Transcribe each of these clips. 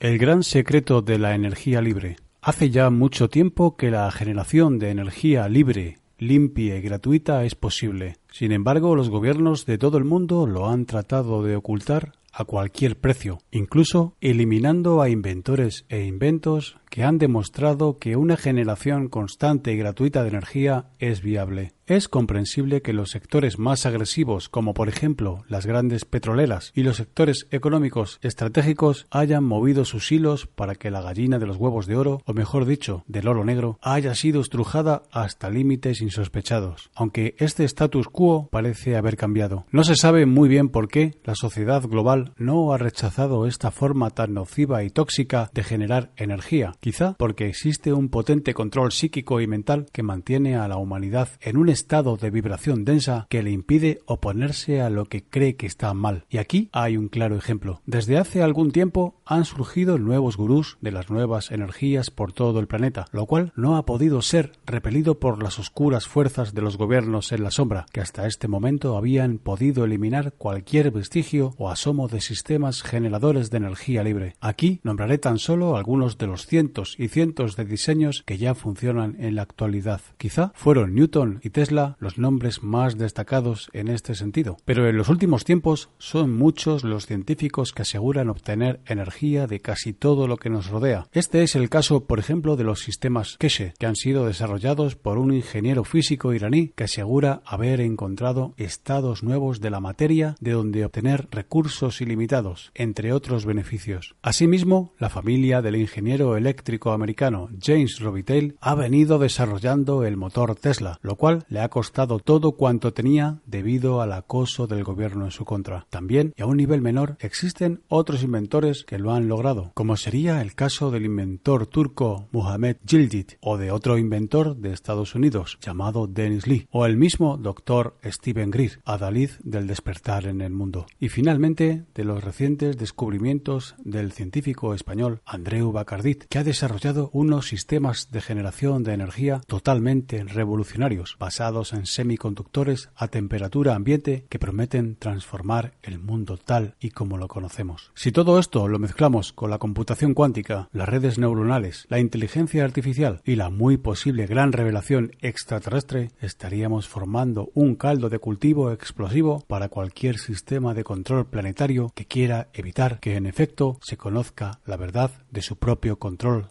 El gran secreto de la energía libre. Hace ya mucho tiempo que la generación de energía libre, limpia y gratuita es posible. Sin embargo, los gobiernos de todo el mundo lo han tratado de ocultar a cualquier precio, incluso eliminando a inventores e inventos que han demostrado que una generación constante y gratuita de energía es viable. Es comprensible que los sectores más agresivos, como por ejemplo las grandes petroleras y los sectores económicos estratégicos, hayan movido sus hilos para que la gallina de los huevos de oro, o mejor dicho, del oro negro, haya sido estrujada hasta límites insospechados, aunque este status quo parece haber cambiado. No se sabe muy bien por qué la sociedad global no ha rechazado esta forma tan nociva y tóxica de generar energía, quizá porque existe un potente control psíquico y mental que mantiene a la humanidad en un estado de vibración densa que le impide oponerse a lo que cree que está mal. Y aquí hay un claro ejemplo. Desde hace algún tiempo han surgido nuevos gurús de las nuevas energías por todo el planeta, lo cual no ha podido ser repelido por las oscuras fuerzas de los gobiernos en la sombra, que hasta este momento habían podido eliminar cualquier vestigio o asomo de sistemas generadores de energía libre. Aquí nombraré tan solo algunos de los cientos y cientos de diseños que ya funcionan en la actualidad. Quizá fueron Newton y Tesla los nombres más destacados en este sentido, pero en los últimos tiempos son muchos los científicos que aseguran obtener energía de casi todo lo que nos rodea. Este es el caso, por ejemplo, de los sistemas Keshe, que han sido desarrollados por un ingeniero físico iraní que asegura haber encontrado estados nuevos de la materia de donde obtener recursos ilimitados, entre otros beneficios. Asimismo, la familia del ingeniero eléctrico americano James Robitaille ha venido desarrollando el motor Tesla, lo cual le ha costado todo cuanto tenía debido al acoso del gobierno en su contra. También, y a un nivel menor, existen otros inventores que lo han logrado, como sería el caso del inventor turco Muhammad Yildiz o de otro inventor de Estados Unidos llamado Dennis Lee o el mismo doctor Stephen Greer, adalid del despertar en el mundo. Y finalmente, de los recientes descubrimientos del científico español Andreu Bacardit, que ha desarrollado unos sistemas de generación de energía totalmente revolucionarios, basados en semiconductores a temperatura ambiente que prometen transformar el mundo tal y como lo conocemos. Si todo esto lo mezclamos con la computación cuántica, las redes neuronales, la inteligencia artificial y la muy posible gran revelación extraterrestre, estaríamos formando un caldo de cultivo explosivo para cualquier sistema de control planetario que quiera evitar que en efecto se conozca la verdad de su propio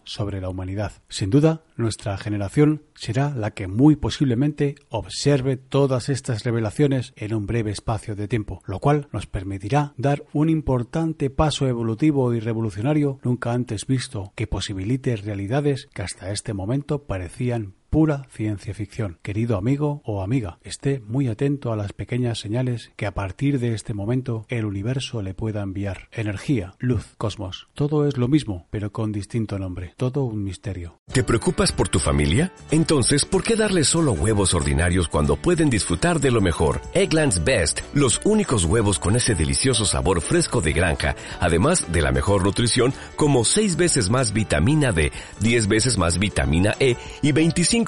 sobre la humanidad. Sin duda, nuestra generación será la que muy posiblemente observe todas estas revelaciones en un breve espacio de tiempo, lo cual nos permitirá dar un importante paso evolutivo y revolucionario nunca antes visto que posibilite realidades que hasta este momento parecían pura ciencia ficción. Querido amigo o amiga, esté muy atento a las pequeñas señales que a partir de este momento el universo le pueda enviar. Energía, luz, cosmos. Todo es lo mismo, pero con distinto nombre. Todo un misterio. ¿Te preocupas por tu familia? Entonces, ¿por qué darles solo huevos ordinarios cuando pueden disfrutar de lo mejor? Eggland's Best, los únicos huevos con ese delicioso sabor fresco de granja, además de la mejor nutrición, como 6 veces más vitamina D, 10 veces más vitamina E y 25